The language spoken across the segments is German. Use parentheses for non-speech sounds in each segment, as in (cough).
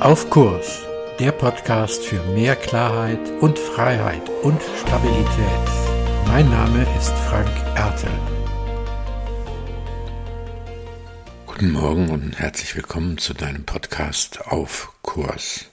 Auf Kurs, der Podcast für mehr Klarheit und Freiheit und Stabilität. Mein Name ist Frank Ertel. Guten Morgen und herzlich willkommen zu deinem Podcast Auf Kurs.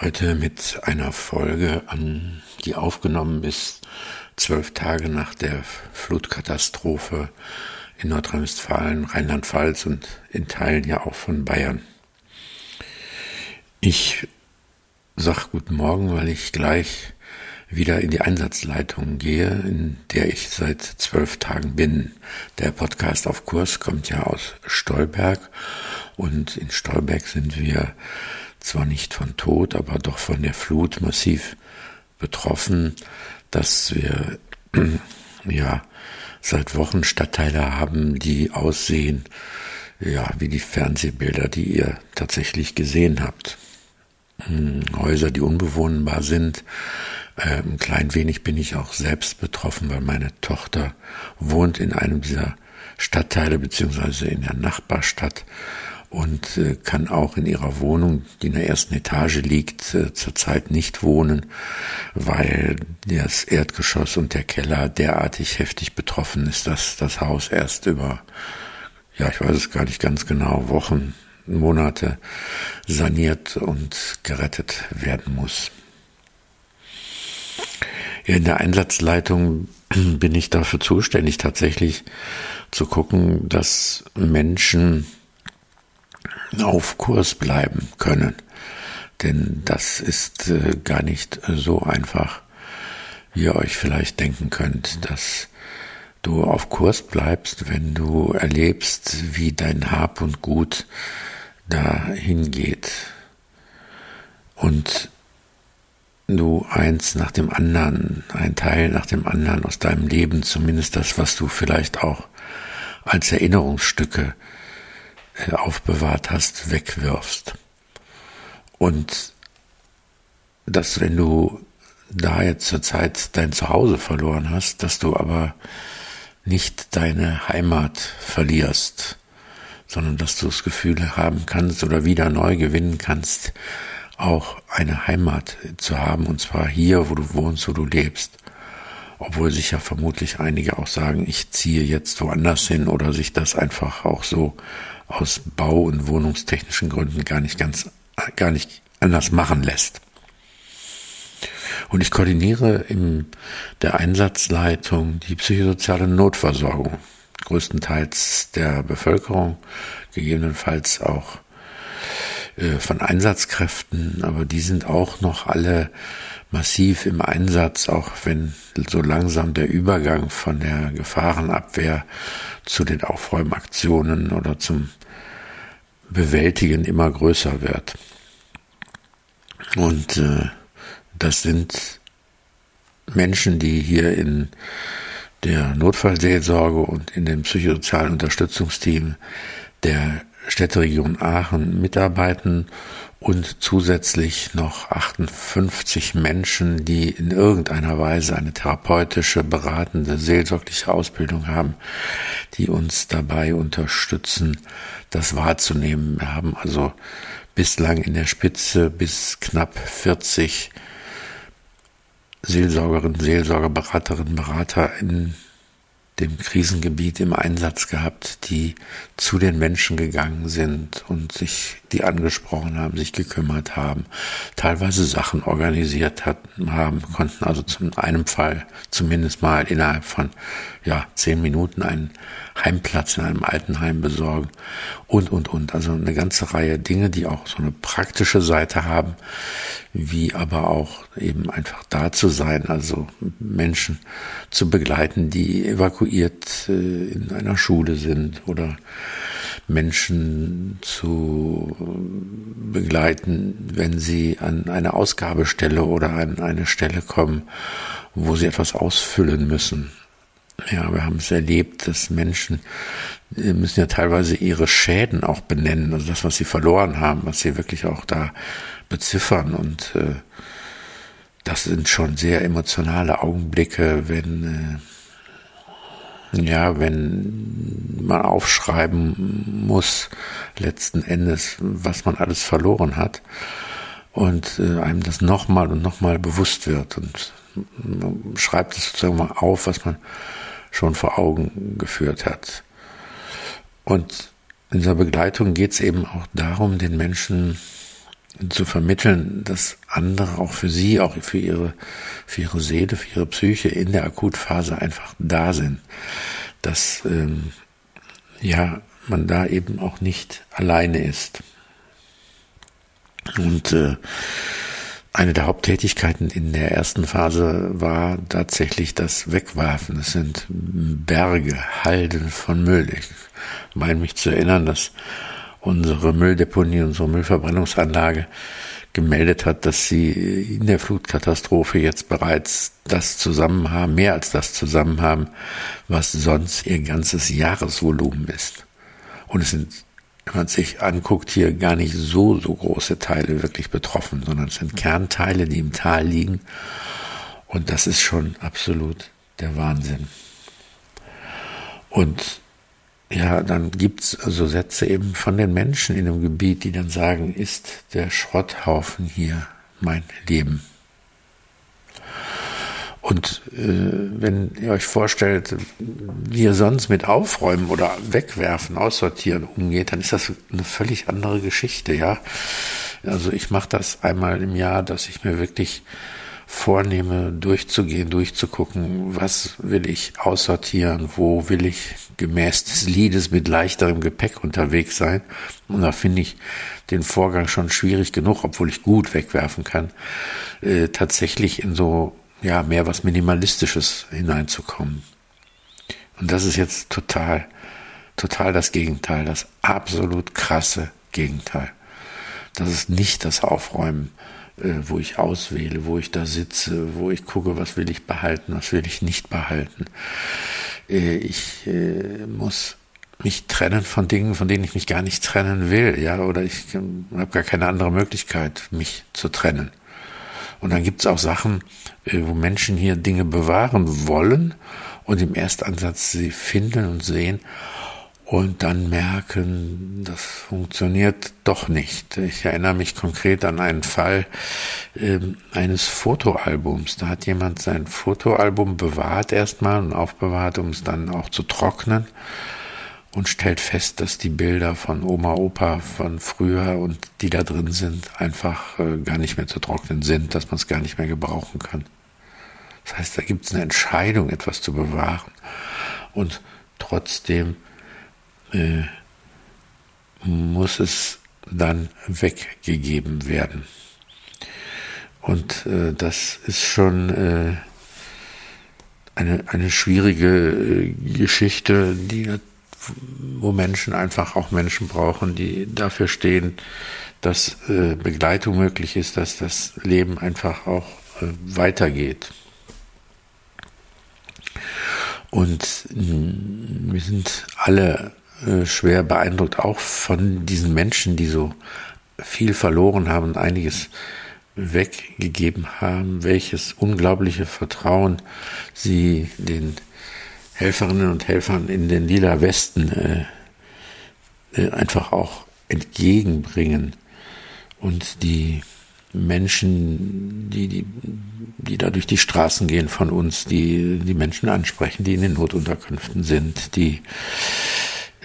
Heute mit einer Folge an, die aufgenommen ist, zwölf Tage nach der Flutkatastrophe in Nordrhein-Westfalen, Rheinland-Pfalz und in Teilen ja auch von Bayern. Ich sag guten Morgen, weil ich gleich wieder in die Einsatzleitung gehe, in der ich seit zwölf Tagen bin. Der Podcast auf Kurs kommt ja aus Stolberg und in Stolberg sind wir zwar nicht von Tod, aber doch von der Flut massiv betroffen, dass wir (clears throat) ja seit Wochen Stadtteile haben, die aussehen, ja, wie die Fernsehbilder, die ihr tatsächlich gesehen habt. Hm, Häuser, die unbewohnbar sind. Ein ähm, klein wenig bin ich auch selbst betroffen, weil meine Tochter wohnt in einem dieser Stadtteile beziehungsweise in der Nachbarstadt und äh, kann auch in ihrer Wohnung, die in der ersten Etage liegt, äh, zurzeit nicht wohnen, weil das Erdgeschoss und der Keller derartig heftig betroffen ist, dass das Haus erst über, ja, ich weiß es gar nicht ganz genau, Wochen, Monate saniert und gerettet werden muss. In der Einsatzleitung (clears throat) bin ich dafür zuständig, tatsächlich zu gucken, dass Menschen auf Kurs bleiben können. Denn das ist äh, gar nicht so einfach, wie ihr euch vielleicht denken könnt, dass du auf Kurs bleibst, wenn du erlebst, wie dein Hab und Gut dahin geht und du eins nach dem anderen, ein Teil nach dem anderen aus deinem Leben, zumindest das, was du vielleicht auch als Erinnerungsstücke äh, aufbewahrt hast, wegwirfst. Und dass wenn du da jetzt zur Zeit dein Zuhause verloren hast, dass du aber nicht deine Heimat verlierst, sondern dass du das Gefühl haben kannst oder wieder neu gewinnen kannst, auch eine Heimat zu haben, und zwar hier, wo du wohnst, wo du lebst. Obwohl sich ja vermutlich einige auch sagen, ich ziehe jetzt woanders hin oder sich das einfach auch so aus Bau- und wohnungstechnischen Gründen gar nicht ganz, gar nicht anders machen lässt. Und ich koordiniere in der Einsatzleitung die psychosoziale Notversorgung größtenteils der Bevölkerung, gegebenenfalls auch äh, von Einsatzkräften, aber die sind auch noch alle massiv im Einsatz, auch wenn so langsam der Übergang von der Gefahrenabwehr zu den Aufräumaktionen oder zum Bewältigen immer größer wird. Und äh, das sind Menschen, die hier in der Notfallseelsorge und in dem psychosozialen Unterstützungsteam der Städteregion Aachen mitarbeiten und zusätzlich noch 58 Menschen, die in irgendeiner Weise eine therapeutische, beratende, seelsorgliche Ausbildung haben, die uns dabei unterstützen, das wahrzunehmen. Wir haben also bislang in der Spitze bis knapp 40 Seelsorgerinnen, Seelsorger, Beraterinnen, Berater in dem Krisengebiet im Einsatz gehabt, die zu den Menschen gegangen sind und sich die angesprochen haben, sich gekümmert haben, teilweise Sachen organisiert hatten, haben, konnten also zu einem Fall zumindest mal innerhalb von ja zehn Minuten einen Heimplatz in einem Altenheim besorgen und und und. Also eine ganze Reihe Dinge, die auch so eine praktische Seite haben, wie aber auch eben einfach da zu sein, also Menschen zu begleiten, die evakuiert äh, in einer Schule sind oder Menschen zu begleiten, wenn sie an eine Ausgabestelle oder an eine Stelle kommen, wo sie etwas ausfüllen müssen. Ja, wir haben es erlebt, dass Menschen äh, müssen ja teilweise ihre Schäden auch benennen, also das, was sie verloren haben, was sie wirklich auch da beziffern und äh, das sind schon sehr emotionale Augenblicke, wenn ja, wenn man aufschreiben muss, letzten Endes, was man alles verloren hat und äh, einem das nochmal und nochmal bewusst wird und man schreibt es sozusagen mal auf, was man schon vor Augen geführt hat. Und in dieser Begleitung geht es eben auch darum, den Menschen zu vermitteln, dass andere auch für sie, auch für ihre, für ihre Seele, für ihre Psyche in der Akutphase einfach da sind. Dass ähm, ja man da eben auch nicht alleine ist. Und äh, eine der Haupttätigkeiten in der ersten Phase war tatsächlich das Wegwerfen. Es sind Berge, Halden von Müll. Ich meine mich zu erinnern, dass unsere Mülldeponie, unsere Müllverbrennungsanlage gemeldet hat, dass sie in der Flutkatastrophe jetzt bereits das zusammen haben, mehr als das zusammen haben, was sonst ihr ganzes Jahresvolumen ist. Und es sind wenn man sich anguckt, hier gar nicht so, so große Teile wirklich betroffen, sondern es sind Kernteile, die im Tal liegen. Und das ist schon absolut der Wahnsinn. Und ja, dann gibt's so also Sätze eben von den Menschen in dem Gebiet, die dann sagen, ist der Schrotthaufen hier mein Leben? Und äh, wenn ihr euch vorstellt, wie ihr sonst mit Aufräumen oder Wegwerfen, Aussortieren umgeht, dann ist das eine völlig andere Geschichte, ja. Also ich mache das einmal im Jahr, dass ich mir wirklich vornehme, durchzugehen, durchzugucken, was will ich aussortieren, wo will ich gemäß des Liedes mit leichterem Gepäck unterwegs sein. Und da finde ich den Vorgang schon schwierig genug, obwohl ich gut wegwerfen kann, äh, tatsächlich in so ja, mehr was Minimalistisches hineinzukommen. Und das ist jetzt total, total das Gegenteil, das absolut krasse Gegenteil. Das ist nicht das Aufräumen, wo ich auswähle, wo ich da sitze, wo ich gucke, was will ich behalten, was will ich nicht behalten. Äh, ich äh, muss mich trennen von Dingen, von denen ich mich gar nicht trennen will, ja, oder ich habe gar keine andere Möglichkeit, mich zu trennen. Und dann gibt es auch Sachen, äh, wo Menschen hier Dinge bewahren wollen und im Erstansatz sie finden und sehen und dann merken, das funktioniert doch nicht. Ich erinnere mich konkret an einen Fall äh, eines Fotoalbums. Da hat jemand sein Fotoalbum bewahrt erstmal und aufbewahrt, um es dann auch zu trocknen und stellt fest, dass die Bilder von Oma, Opa von früher und die da drin sind, einfach äh, gar nicht mehr zu trocknen sind, dass man es gar nicht mehr gebrauchen kann. Das heißt, da gibt es eine Entscheidung, etwas zu bewahren. Und trotzdem äh, muss es dann weggegeben werden. Und äh, das ist schon äh, eine, eine schwierige äh, Geschichte, die wo Menschen einfach auch Menschen brauchen, die dafür stehen, dass äh, Begleitung möglich ist, dass das Leben einfach auch weitergeht. Und mh, wir sind alle äh, schwer beeindruckt, auch von diesen Menschen, die so viel verloren haben und einiges weggegeben haben, welches unglaubliche Vertrauen sie den Helferinnen und Helfern in den lila Westen äh, äh, einfach auch entgegenbringen. Und die Menschen, die, die, die da durch die Straßen gehen von uns, die die Menschen ansprechen, die in den Notunterkünften sind, die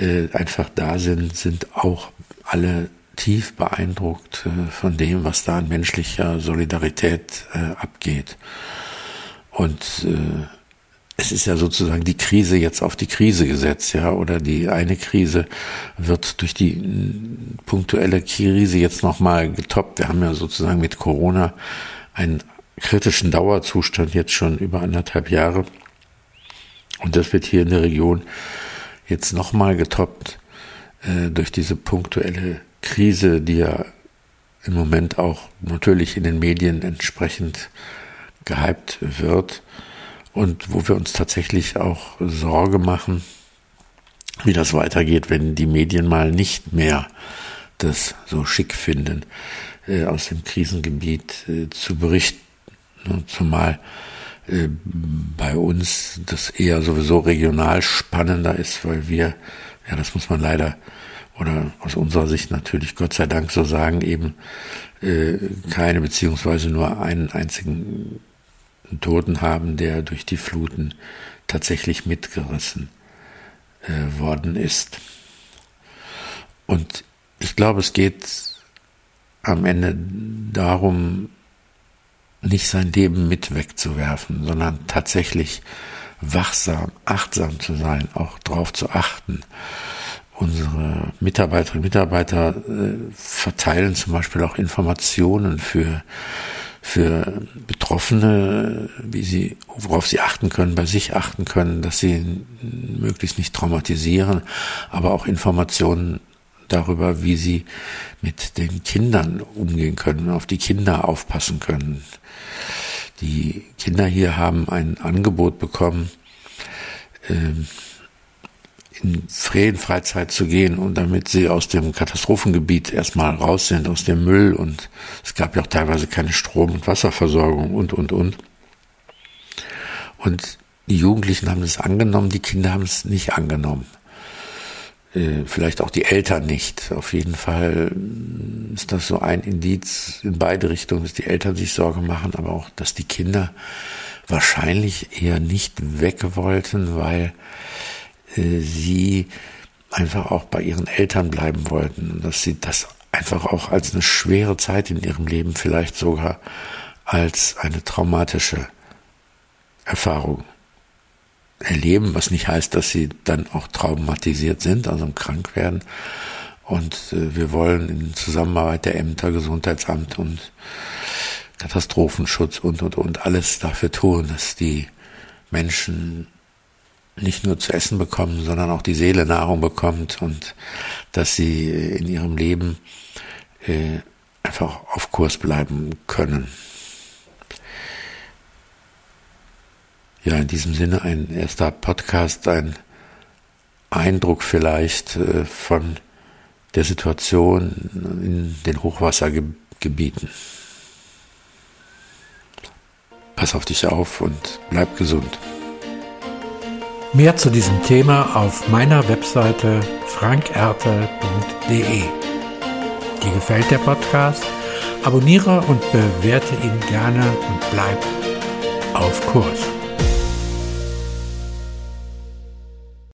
äh, einfach da sind, sind auch alle tief beeindruckt äh, von dem, was da an menschlicher Solidarität äh, abgeht. Und äh, es ist ja sozusagen die Krise jetzt auf die Krise gesetzt, ja, oder die eine Krise wird durch die punktuelle Krise jetzt nochmal getoppt. Wir haben ja sozusagen mit Corona einen kritischen Dauerzustand jetzt schon über anderthalb Jahre. Und das wird hier in der Region jetzt nochmal getoppt äh, durch diese punktuelle Krise, die ja im Moment auch natürlich in den Medien entsprechend gehypt wird und wo wir uns tatsächlich auch Sorge machen, wie das weitergeht, wenn die Medien mal nicht mehr das so schick finden, äh, aus dem Krisengebiet äh, zu berichten. Ne, zumal äh, bei uns das eher sowieso regional spannender ist, weil wir, ja, das muss man leider oder aus unserer Sicht natürlich Gott sei Dank so sagen, eben äh, keine beziehungsweise nur einen einzigen Toten haben, der durch die Fluten tatsächlich mitgerissen äh, worden ist. Und ich glaube, es geht am Ende darum, nicht sein Leben mit wegzuwerfen, sondern tatsächlich wachsam, achtsam zu sein, auch darauf zu achten. Unsere Mitarbeiterinnen und Mitarbeiter äh, verteilen zum Beispiel auch Informationen für, für Betroffene, wie sie, worauf sie achten können, bei sich achten können, dass sie möglichst nicht traumatisieren, aber auch Informationen darüber, wie sie mit den Kindern umgehen können, auf die Kinder aufpassen können. Die Kinder hier haben ein Angebot bekommen, ähm, in Ferienfreizeit zu gehen und damit sie aus dem Katastrophengebiet erstmal raus sind, aus dem Müll und es gab ja auch teilweise keine Strom- und Wasserversorgung und, und, und. Und die Jugendlichen haben es angenommen, die Kinder haben es nicht angenommen. Äh, vielleicht auch die Eltern nicht. Auf jeden Fall ist das so ein Indiz in beide Richtungen, dass die Eltern sich Sorge machen, aber auch, dass die Kinder wahrscheinlich eher nicht weg wollten, weil äh, sie einfach auch bei ihren Eltern bleiben wollten und dass sie das einfach auch als eine schwere Zeit in ihrem Leben vielleicht sogar als eine traumatische Erfahrung erleben, was nicht heißt, dass sie dann auch traumatisiert sind, also krank werden. Und äh, wir wollen in Zusammenarbeit der Ämter, Gesundheitsamt und Katastrophenschutz und, und, und alles dafür tun, dass die Menschen nicht nur zu essen bekommen, sondern auch die Seele Nahrung bekommt und dass sie in ihrem Leben äh, einfach auf Kurs bleiben können. Ja, in diesem Sinne ein erster Podcast, ein Eindruck vielleicht äh, von der Situation in den Hochwassergebieten. Pass auf dich auf und bleib gesund. Mehr zu diesem Thema auf meiner Webseite frankerte.de. Dir gefällt der Podcast? Abonniere und bewerte ihn gerne und bleib auf Kurs.